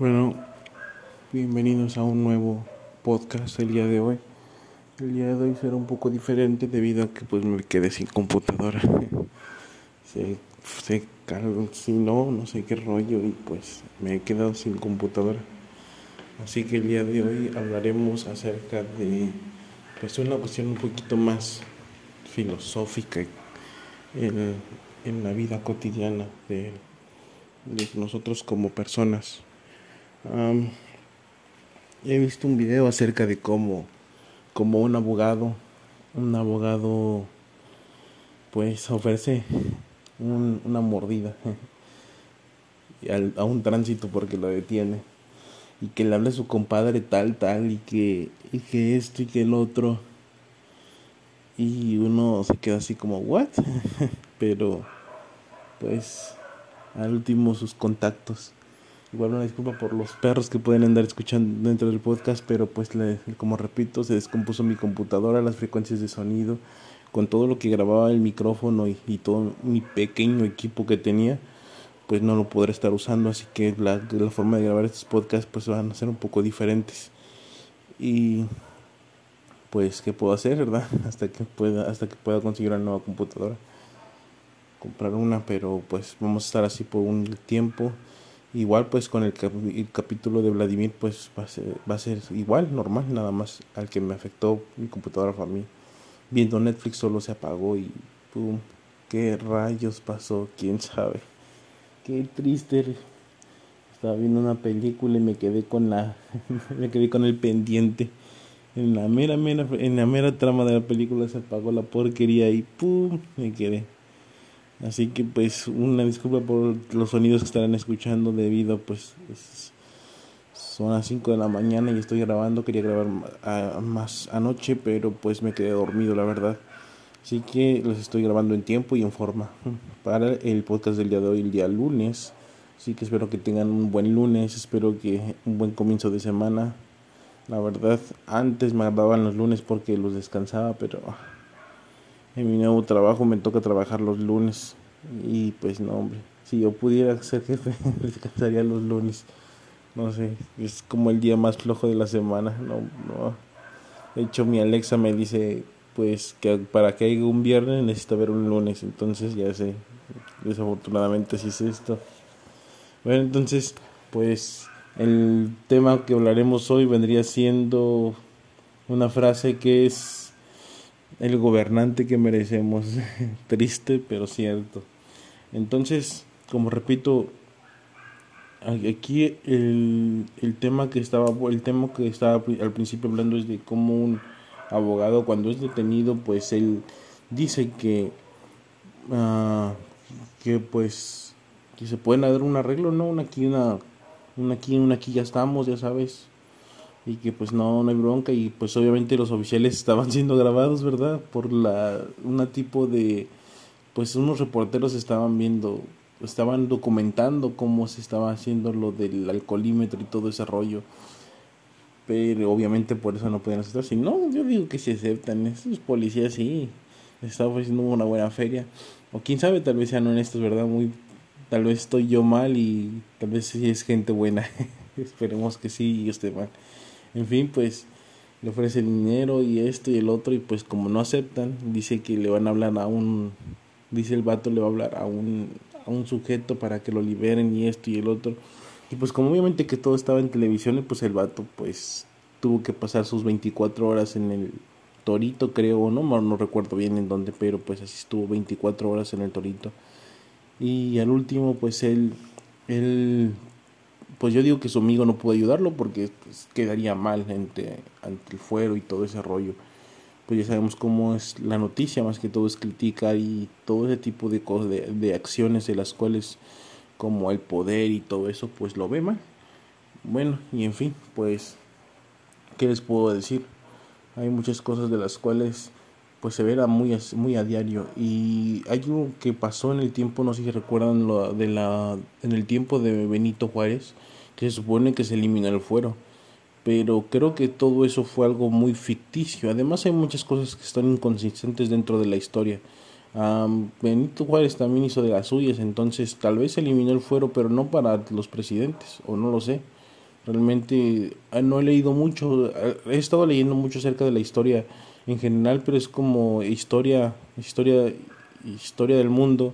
Bueno, bienvenidos a un nuevo podcast el día de hoy. El día de hoy será un poco diferente debido a que pues me quedé sin computadora. se, se si no, no sé qué rollo y pues me he quedado sin computadora. Así que el día de hoy hablaremos acerca de pues una cuestión un poquito más filosófica en, en la vida cotidiana de, de nosotros como personas he visto un video acerca de cómo, como un abogado, un abogado, pues ofrece una mordida a un tránsito porque lo detiene y que le habla a su compadre tal, tal y que, y que esto y que el otro y uno se queda así como, ¿what? Pero, pues, al último sus contactos Igual una disculpa por los perros que pueden andar escuchando dentro del podcast, pero pues como repito, se descompuso mi computadora, las frecuencias de sonido, con todo lo que grababa el micrófono y, todo mi pequeño equipo que tenía, pues no lo podré estar usando, así que la, la forma de grabar estos podcasts pues van a ser un poco diferentes. Y pues qué puedo hacer, ¿verdad? Hasta que pueda hasta que pueda conseguir una nueva computadora. Comprar una, pero pues vamos a estar así por un tiempo Igual pues con el, capítulo de Vladimir pues va a, ser, va a ser igual, normal, nada más al que me afectó mi computadora fue a mí. Viendo Netflix solo se apagó y pum, qué rayos pasó, quién sabe. Qué triste. Estaba viendo una película y me quedé con la me quedé con el pendiente. En la mera mera en la mera trama de la película se apagó la porquería y pum, me quedé. Así que pues una disculpa por los sonidos que estarán escuchando debido pues son las 5 de la mañana y estoy grabando, quería grabar más anoche, pero pues me quedé dormido la verdad. Así que los estoy grabando en tiempo y en forma para el podcast del día de hoy, el día lunes. Así que espero que tengan un buen lunes, espero que un buen comienzo de semana. La verdad, antes me grababan los lunes porque los descansaba, pero en mi nuevo trabajo me toca trabajar los lunes. Y pues no hombre si yo pudiera ser jefe descansaría los lunes. No sé es como el día más flojo de la semana no no. De hecho mi Alexa me dice pues que para que haya un viernes necesita ver un lunes. Entonces ya sé desafortunadamente si es esto. Bueno entonces pues el tema que hablaremos hoy vendría siendo una frase que es el gobernante que merecemos. Triste, pero cierto. Entonces, como repito, aquí el, el tema que estaba el tema que estaba al principio hablando es de cómo un abogado cuando es detenido, pues él dice que uh, que pues que se pueden dar un arreglo, no, una aquí una una aquí una aquí ya estamos, ya sabes y que pues no, no hay bronca y pues obviamente los oficiales estaban siendo grabados, ¿verdad? Por la, una tipo de, pues unos reporteros estaban viendo, estaban documentando cómo se estaba haciendo lo del alcoholímetro y todo ese rollo. Pero obviamente por eso no podían aceptar. Si no, yo digo que si aceptan, esos policías sí, les estaba ofreciendo una buena feria. O quién sabe, tal vez sean honestos, ¿verdad? Muy, tal vez estoy yo mal y tal vez sí es gente buena. Esperemos que sí y esté mal. En fin, pues le ofrece dinero y esto y el otro y pues como no aceptan, dice que le van a hablar a un, dice el vato le va a hablar a un, a un sujeto para que lo liberen y esto y el otro. Y pues como obviamente que todo estaba en televisión, pues el vato pues tuvo que pasar sus 24 horas en el Torito, creo, no, no recuerdo bien en dónde, pero pues así estuvo 24 horas en el Torito. Y al último pues él, él pues yo digo que su amigo no pudo ayudarlo porque pues, quedaría mal ante, ante el fuero y todo ese rollo. Pues ya sabemos cómo es la noticia, más que todo es criticar y todo ese tipo de cosas, de, de acciones de las cuales como el poder y todo eso, pues lo ve mal. Bueno, y en fin, pues, ¿qué les puedo decir? Hay muchas cosas de las cuales pues se verá muy, muy a diario. Y hay algo que pasó en el tiempo, no sé si recuerdan, lo de la, en el tiempo de Benito Juárez, que se supone que se elimina el fuero. Pero creo que todo eso fue algo muy ficticio. Además hay muchas cosas que están inconsistentes dentro de la historia. Benito Juárez también hizo de las suyas, entonces tal vez eliminó el fuero, pero no para los presidentes, o no lo sé. Realmente ah, no he leído mucho, he estado leyendo mucho acerca de la historia en general, pero es como historia, historia, historia del mundo.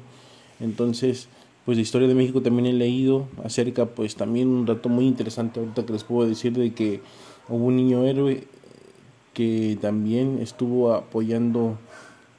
Entonces, pues de historia de México también he leído acerca, pues también un dato muy interesante ahorita que les puedo decir de que hubo un niño héroe que también estuvo apoyando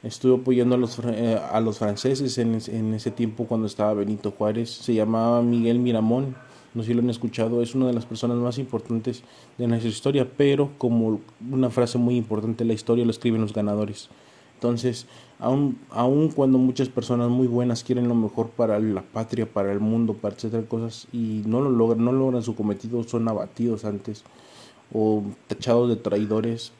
estuvo apoyando a los eh, a los franceses en, en ese tiempo cuando estaba Benito Juárez se llamaba Miguel Miramón no sé si lo han escuchado, es una de las personas más importantes de nuestra historia, pero como una frase muy importante, la historia lo escriben los ganadores. Entonces, aun, aun cuando muchas personas muy buenas quieren lo mejor para la patria, para el mundo, para etcétera cosas, y no lo logran, no logran su cometido, son abatidos antes o tachados de traidores,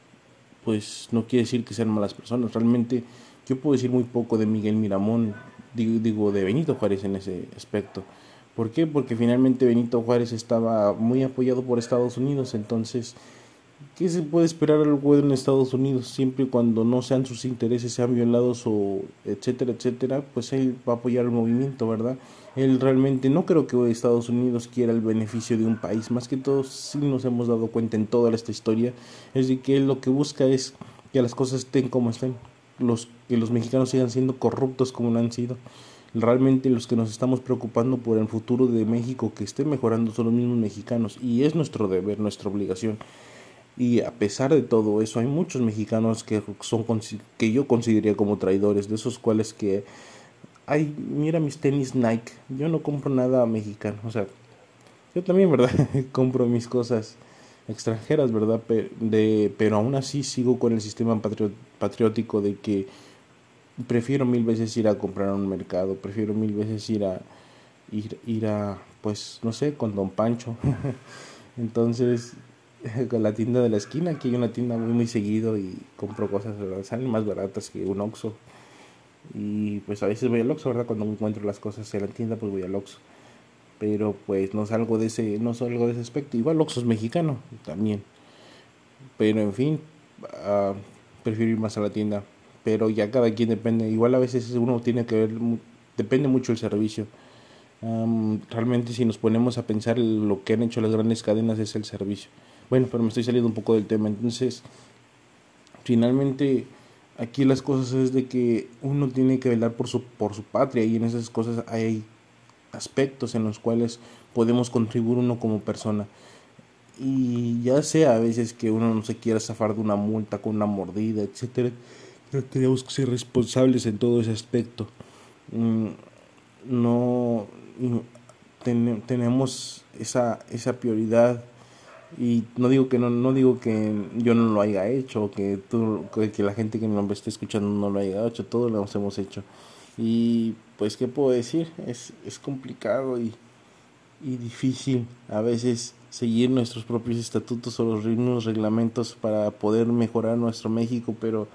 pues no quiere decir que sean malas personas. Realmente yo puedo decir muy poco de Miguel Miramón, digo de Benito Juárez en ese aspecto. ¿Por qué? Porque finalmente Benito Juárez estaba muy apoyado por Estados Unidos, entonces, ¿qué se puede esperar algo en Estados Unidos? Siempre y cuando no sean sus intereses, sean violados o etcétera, etcétera, pues él va a apoyar el movimiento, ¿verdad? Él realmente no creo que Estados Unidos quiera el beneficio de un país, más que todo sí nos hemos dado cuenta en toda esta historia, es de que él lo que busca es que las cosas estén como estén, los, que los mexicanos sigan siendo corruptos como lo han sido realmente los que nos estamos preocupando por el futuro de México que esté mejorando son los mismos mexicanos y es nuestro deber, nuestra obligación. Y a pesar de todo eso, hay muchos mexicanos que son que yo consideraría como traidores, de esos cuales que ay, mira mis tenis Nike, yo no compro nada mexicano, o sea, yo también, ¿verdad? compro mis cosas extranjeras, ¿verdad? Pero, de, pero aún así sigo con el sistema patriótico de que prefiero mil veces ir a comprar a un mercado, prefiero mil veces ir a ir, ir a pues no sé, con Don Pancho. Entonces, con la tienda de la esquina, aquí hay una tienda muy muy seguido y compro cosas, salen más baratas que un Oxxo. Y pues a veces voy al Oxxo, ¿verdad? Cuando encuentro las cosas en la tienda, pues voy al Oxxo. Pero pues no salgo de ese no salgo de ese aspecto. Igual Oxxo es mexicano también. Pero en fin, uh, prefiero ir más a la tienda pero ya cada quien depende. Igual a veces uno tiene que ver, depende mucho el servicio. realmente si nos ponemos a pensar lo que han hecho las grandes cadenas es el servicio. Bueno, pero me estoy saliendo un poco del tema. Entonces, finalmente aquí las cosas es de que uno tiene que velar por su, por su patria y en esas cosas hay aspectos en los cuales podemos contribuir uno como persona. Y ya sea a veces que uno no se quiera zafar de una multa con una mordida, etcétera tenemos que ser responsables en todo ese aspecto. Mm, no tenemos esa, esa prioridad y no digo que no, no digo que yo no lo haya hecho que tú que la gente que me esté escuchando no lo haya hecho todos lo hemos hecho y pues qué puedo decir es, es complicado y, y difícil a veces seguir nuestros propios estatutos o los ritmos reglamentos para poder mejorar nuestro México pero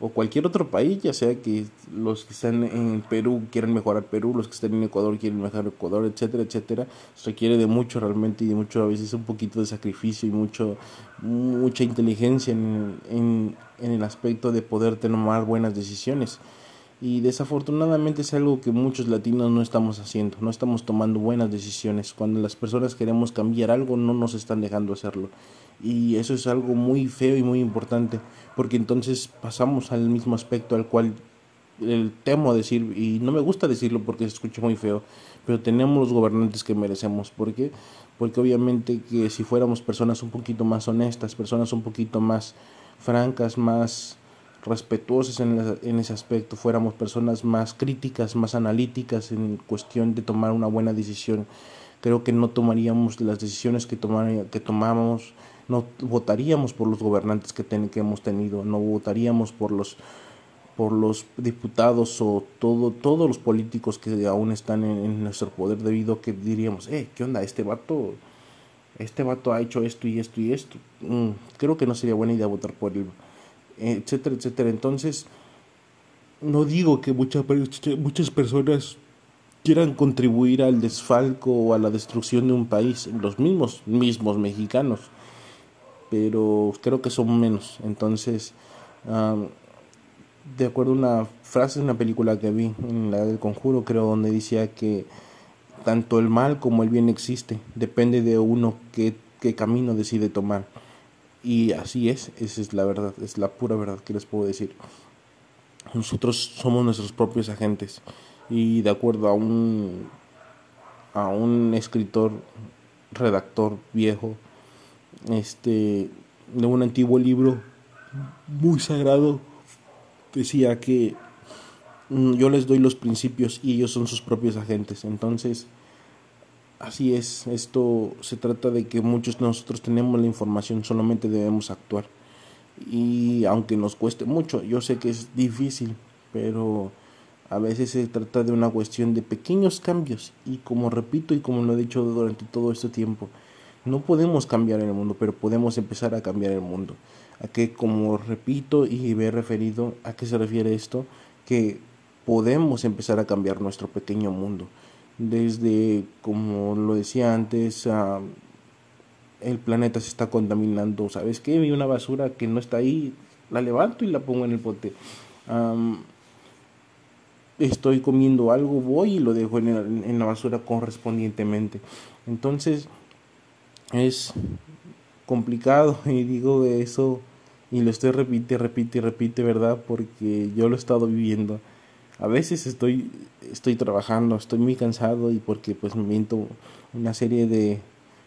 o cualquier otro país, ya sea que los que están en Perú quieran mejorar Perú, los que están en Ecuador quieren mejorar Ecuador, etcétera, etcétera, requiere de mucho realmente y de mucho a veces un poquito de sacrificio y mucho mucha inteligencia en, en, en el aspecto de poder tomar buenas decisiones y desafortunadamente es algo que muchos latinos no estamos haciendo, no estamos tomando buenas decisiones. Cuando las personas queremos cambiar algo no nos están dejando hacerlo. Y eso es algo muy feo y muy importante porque entonces pasamos al mismo aspecto al cual el temo decir y no me gusta decirlo porque se escucha muy feo pero tenemos los gobernantes que merecemos. Porque porque obviamente que si fuéramos personas un poquito más honestas personas un poquito más francas más respetuosas en, en ese aspecto fuéramos personas más críticas más analíticas en cuestión de tomar una buena decisión creo que no tomaríamos las decisiones que tomar, que tomamos no votaríamos por los gobernantes que, que hemos tenido, no votaríamos por los por los diputados o todo, todos los políticos que aún están en, nuestro poder debido a que diríamos, eh, ¿qué onda? Este vato, este vato ha hecho esto y esto y esto. Mm, creo que no sería buena idea votar por él, etcétera, etcétera. Entonces, no digo que muchas, muchas personas quieran contribuir al desfalco o a la destrucción de un país, los mismos, mismos mexicanos pero creo que son menos. Entonces, de acuerdo a una frase de una película que vi, en la del conjuro, creo, donde decía que tanto el mal como el bien existe, depende de uno qué, qué camino decide tomar. Y así es, esa es la verdad, es la pura verdad que les puedo decir. Nosotros somos nuestros propios agentes y de acuerdo a un a un escritor redactor viejo este de un antiguo libro muy sagrado decía que mm, yo les doy los principios y ellos son sus propios agentes entonces así es esto se trata de que muchos de nosotros tenemos la información solamente debemos actuar y aunque nos cueste mucho yo sé que es difícil pero a veces se trata de una cuestión de pequeños cambios y como repito y como lo he dicho durante todo este tiempo, no podemos cambiar el mundo, pero podemos empezar a cambiar el mundo. A que como repito y me he referido, ¿a qué se refiere esto? Que podemos empezar a cambiar nuestro pequeño mundo. Desde, como lo decía antes, el planeta se está contaminando. ¿Sabes qué? Vi una basura que no está ahí, la levanto y la pongo en el pote estoy comiendo algo, voy y lo dejo en, la basura correspondientemente. Entonces es complicado y digo eso y lo estoy repite, repite, repite, ¿verdad? Porque yo lo he estado viviendo. A veces estoy, estoy trabajando, estoy muy cansado y porque pues me viento una serie de,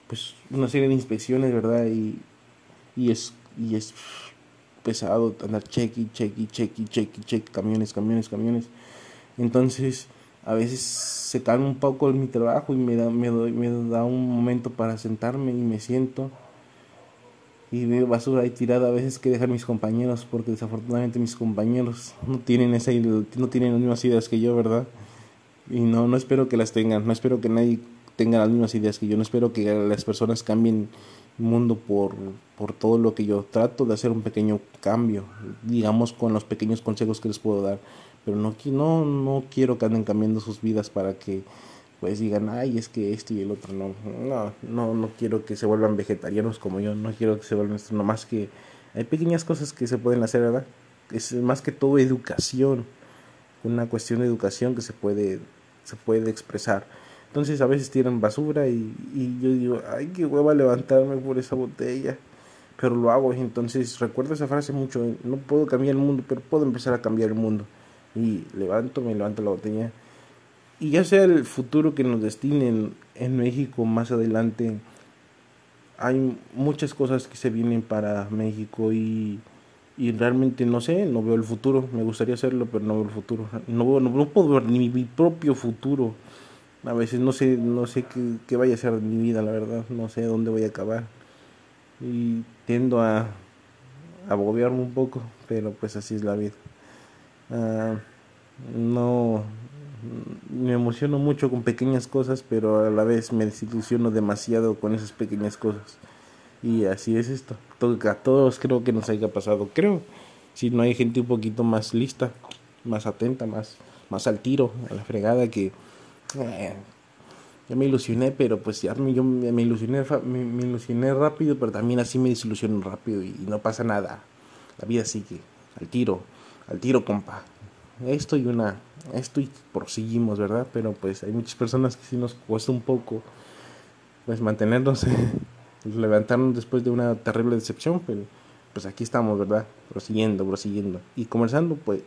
pues una serie de inspecciones, ¿verdad? Y, y es, y es pesado andar check y check y check camiones, camiones, camiones. Entonces, a veces se cae un poco mi trabajo y me da, me, doy, me da un momento para sentarme y me siento y veo basura ahí tirada a veces que dejar mis compañeros porque desafortunadamente mis compañeros no tienen esa no tienen las mismas ideas que yo verdad y no no espero que las tengan no espero que nadie tenga las mismas ideas que yo no espero que las personas cambien el mundo por por todo lo que yo trato de hacer un pequeño cambio digamos con los pequeños consejos que les puedo dar. Pero no, no, no quiero que anden cambiando sus vidas para que pues digan, ay, es que esto y el otro, no, no, no, no quiero que se vuelvan vegetarianos como yo, no quiero que se vuelvan esto, más que hay pequeñas cosas que se pueden hacer, ¿verdad? Es más que todo educación, una cuestión de educación que se puede, se puede expresar. Entonces a veces tiran basura y, y yo digo, ay, qué hueva levantarme por esa botella, pero lo hago, entonces recuerdo esa frase mucho, no puedo cambiar el mundo, pero puedo empezar a cambiar el mundo y levanto, me levanto la botella. Y ya sea el futuro que nos destinen en México más adelante, hay muchas cosas que se vienen para México y, y realmente no sé, no veo el futuro. Me gustaría hacerlo, pero no veo el futuro. No, no, puedo ver ni mi propio futuro. A veces no sé, no sé qué, qué vaya a ser de mi vida, la verdad. No sé dónde voy a acabar. Y tiendo a, a un poco, pero pues así es la vida. Ah, no me emociono mucho con pequeñas cosas, pero a la vez me desilusiono demasiado con esas pequeñas cosas. Y así es esto. A todos creo que nos haya pasado. Creo, si no hay gente un poquito más lista, más atenta, más, más al tiro, a la fregada, que eh, ya me ilusioné, pero pues ya me, yo me ilusioné, me, ilusioné rápido, pero también así me desilusiono rápido y no pasa nada. La vida sigue, al tiro al tiro, compa. Esto y una, esto y proseguimos, ¿verdad? Pero pues hay muchas personas que sí nos cuesta un poco, pues mantenernos, levantarnos después de una terrible decepción, pero pues aquí estamos, ¿verdad? Prosiguiendo, prosiguiendo. Y conversando, pues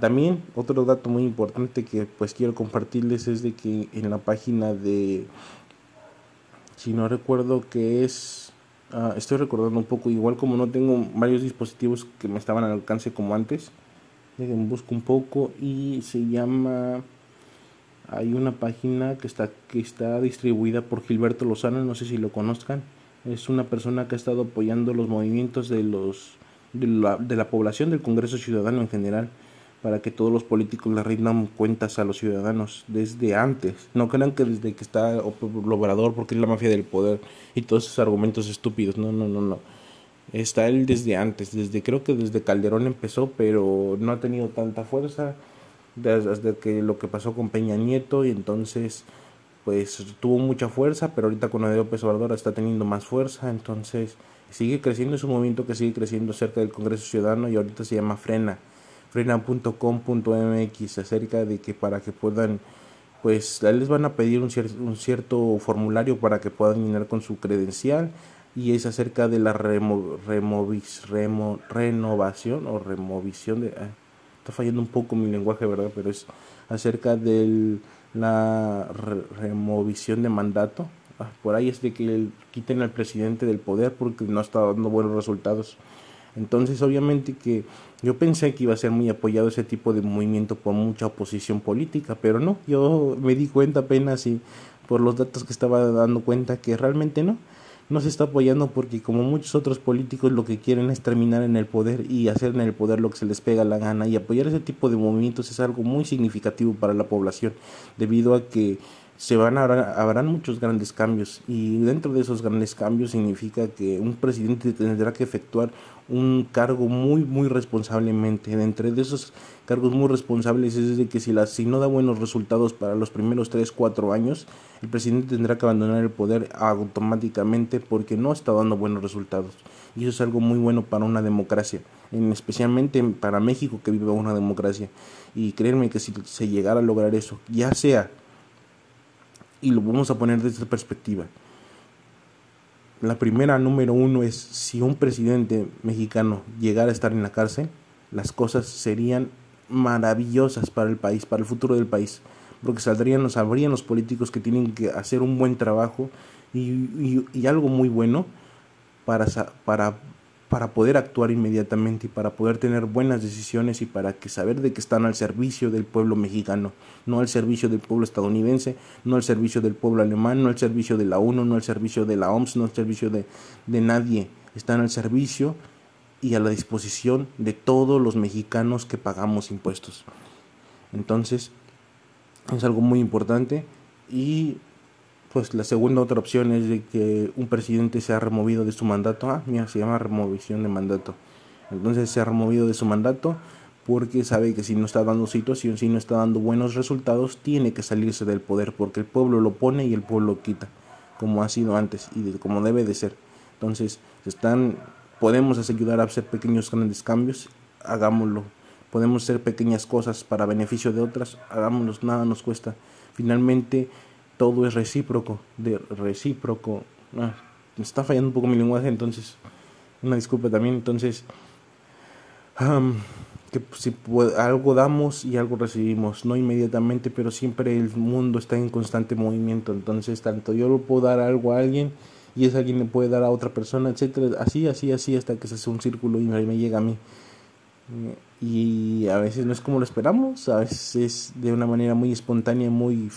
también otro dato muy importante que pues quiero compartirles es de que en la página de, si no recuerdo que es, ah, estoy recordando un poco, igual como no tengo varios dispositivos que me estaban al alcance como antes, Busco un poco y se llama hay una página que está que está distribuida por Gilberto Lozano, no sé si lo conozcan. Es una persona que ha estado apoyando los movimientos de los de la, de la población del Congreso Ciudadano en general para que todos los políticos le rindan cuentas a los ciudadanos desde antes. No crean que desde que está el porque es la mafia del poder y todos esos argumentos estúpidos. No, no, no, no Está él desde antes, desde creo que desde Calderón empezó, pero no ha tenido tanta fuerza. Desde que lo que pasó con Peña Nieto y entonces pues tuvo mucha fuerza, pero ahorita con López Obrador está teniendo más fuerza, entonces sigue creciendo, es un movimiento que sigue creciendo cerca del Congreso Ciudadano y ahorita se llama Frena, frena.com.mx, acerca de que para que puedan, pues les van a pedir un, un cierto formulario para que puedan llenar con su credencial y es acerca de la remo, removis, remo, renovación o removisión de... Ah, está fallando un poco mi lenguaje, ¿verdad? Pero es acerca de la removisión de mandato. Ah, por ahí es de que quiten al presidente del poder porque no está dando buenos resultados. Entonces, obviamente que yo pensé que iba a ser muy apoyado ese tipo de movimiento por mucha oposición política, pero no, yo me di cuenta apenas y por los datos que estaba dando cuenta que realmente no no se está apoyando porque como muchos otros políticos lo que quieren es terminar en el poder y hacer en el poder lo que se les pega la gana. Y apoyar ese tipo de movimientos es algo muy significativo para la población debido a que se van a habrán muchos grandes cambios y dentro de esos grandes cambios significa que un presidente tendrá que efectuar un cargo muy muy responsablemente. Entre de esos cargos muy responsables es de que si la si no da buenos resultados para los primeros 3 4 años el presidente tendrá que abandonar el poder automáticamente porque no está dando buenos resultados. Y eso es algo muy bueno para una democracia en, especialmente para México que vive una democracia. Y créanme que si se llegara a lograr eso ya sea y lo vamos a poner desde esta perspectiva. La primera, número uno, es si un presidente mexicano llegara a estar en la cárcel, las cosas serían maravillosas para el país, para el futuro del país, porque saldrían, sabrían los políticos que tienen que hacer un buen trabajo y, y, y algo muy bueno para, para para poder actuar inmediatamente y para poder tener buenas decisiones y para que saber de que están al servicio del pueblo mexicano, no al servicio del pueblo estadounidense, no al servicio del pueblo alemán, no al servicio de la ONU, no al servicio de la OMS, no al servicio de, de nadie, están al servicio y a la disposición de todos los mexicanos que pagamos impuestos. Entonces, es algo muy importante y pues la segunda otra opción es de que un presidente sea removido de su mandato. Ah, mira, se llama removición de mandato. Entonces se ha removido de su mandato porque sabe que si no está dando situación, si no está dando buenos resultados, tiene que salirse del poder porque el pueblo lo pone y el pueblo lo quita, como ha sido antes y como debe de ser. Entonces, están podemos ayudar a hacer pequeños grandes cambios, hagámoslo. Podemos hacer pequeñas cosas para beneficio de otras, hagámoslo, nada nos cuesta. Finalmente, todo es recíproco, de recíproco. Ah, está fallando un poco mi lenguaje, entonces una disculpa también. Entonces, que si algo damos y algo recibimos, no inmediatamente, pero siempre el mundo está en constante movimiento. Entonces, tanto yo lo puedo dar algo a alguien y ese alguien le puede dar a otra persona, etcétera, así, así, así, hasta que se hace un círculo y me llega a mí. Y a veces no es como lo esperamos, a veces es de una manera muy espontánea, muy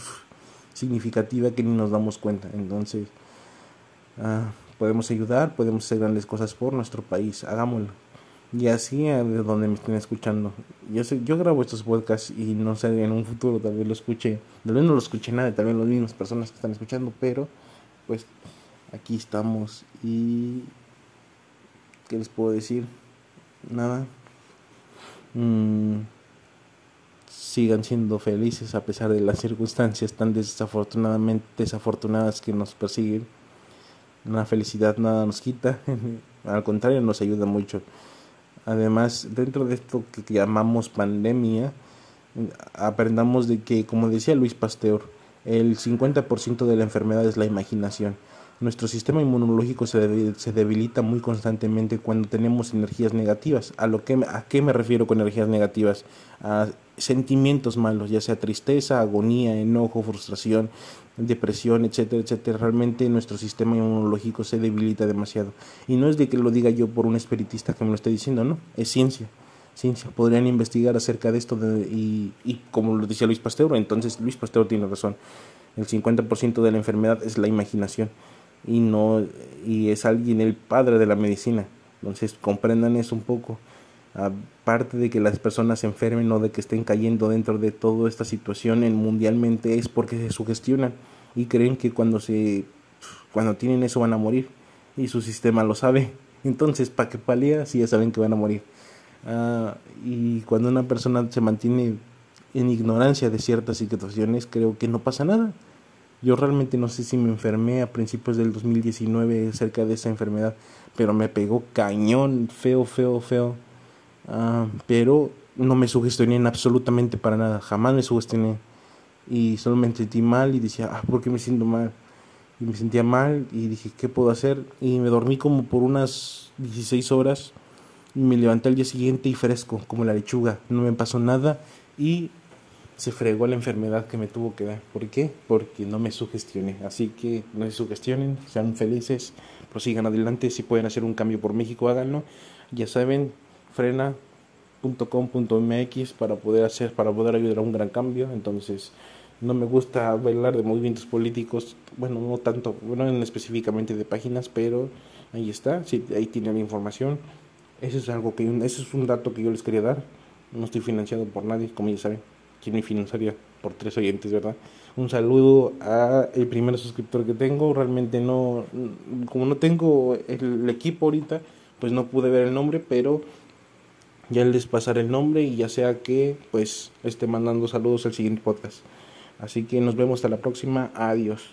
significativa que ni nos damos cuenta. Entonces, ah, podemos ayudar, podemos hacer grandes cosas por nuestro país, hagámoslo. Y así de donde me estén escuchando. Yo sé, yo grabo estos podcasts y no sé, en un futuro tal vez lo escuche, tal vez no lo escuche nada, tal vez las mismas personas que están escuchando, pero pues aquí estamos y ¿qué les puedo decir? Nada. Mm sigan siendo felices a pesar de las circunstancias tan desafortunadamente desafortunadas que nos persiguen. La felicidad nada nos quita, al contrario nos ayuda mucho. Además, dentro de esto que llamamos pandemia, aprendamos de que, como decía Luis Pasteur, el 50% de la enfermedad es la imaginación. Nuestro sistema inmunológico se, debilita muy constantemente cuando tenemos energías negativas. ¿A, lo que, ¿A qué me refiero con energías negativas? A sentimientos malos, ya sea tristeza, agonía, enojo, frustración, depresión, etcétera, etcétera. Realmente nuestro sistema inmunológico se debilita demasiado. Y no es de que lo diga yo por un espiritista que me lo esté diciendo, no, es ciencia. Ciencia. Podrían investigar acerca de esto y, y como lo decía Luis Pasteur, entonces Luis Pasteur tiene razón. El 50% de la enfermedad es la imaginación y no y es alguien el padre de la medicina. Entonces comprendan eso un poco. Aparte de que las personas se enfermen o de que estén cayendo dentro de toda esta situación en mundialmente es porque se sugestionan y creen que cuando se cuando tienen eso van a morir y su sistema lo sabe. Entonces, ¿para qué palea si ya saben que van a morir? Ah, y cuando una persona se mantiene en ignorancia de ciertas situaciones, creo que no pasa nada. Yo realmente no sé si me enfermé a principios del 2019 acerca de esa enfermedad, pero me pegó cañón, feo, feo, feo. Ah, pero no me sugestioné absolutamente para nada, jamás me sugestioné. Y solo me sentí mal y decía, ah, ¿por qué me siento mal? y me sentía mal y dije, ¿qué puedo hacer? Y me dormí como por unas 16 horas y me levanté al día siguiente y fresco, como la lechuga, no me pasó nada y se fregó la enfermedad que me tuvo que dar. ¿Por qué? Porque no me sugestioné. Así que no se sugestionen, sean felices, prosigan adelante. Si pueden hacer un cambio por México, háganlo. Ya saben, frena.com.mx para poder hacer, para poder ayudar a un gran cambio. Entonces, no me gusta hablar de movimientos políticos, bueno, no tanto, bueno, específicamente de páginas, pero ahí está, sí, ahí tienen la información. Ese es algo que, ese es un dato que yo les quería dar. No estoy financiado por nadie, como ya saben. ¿Quién me financiaría? Por tres oyentes, ¿verdad? Un saludo a el primer suscriptor que tengo. Realmente no, como no tengo el equipo ahorita, pues no pude ver el nombre, pero ya les pasaré el nombre y ya sea que pues esté mandando saludos al siguiente podcast. Así que nos vemos hasta la próxima. Adiós.